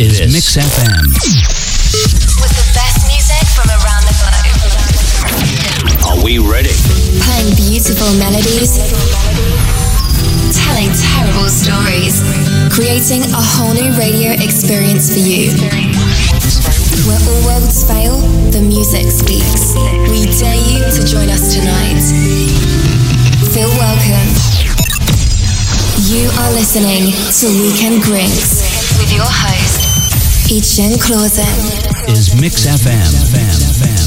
is this. Mix FM. With the best music from around the globe. Are we ready? Playing beautiful melodies. Telling terrible stories. Creating a whole new radio experience for you. Where all worlds fail, the music speaks. We dare you to join us tonight. Feel welcome. You are listening to Weekend Grinks with your host, Etienne Clausen. Is Mix FM.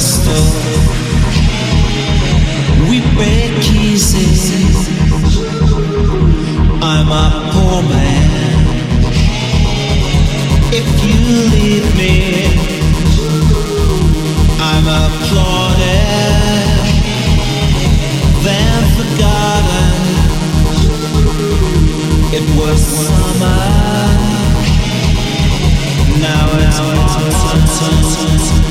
crystal. We break kisses. I'm a poor man. If you leave me, I'm applauded, then forgotten. It was summer. Now it's autumn.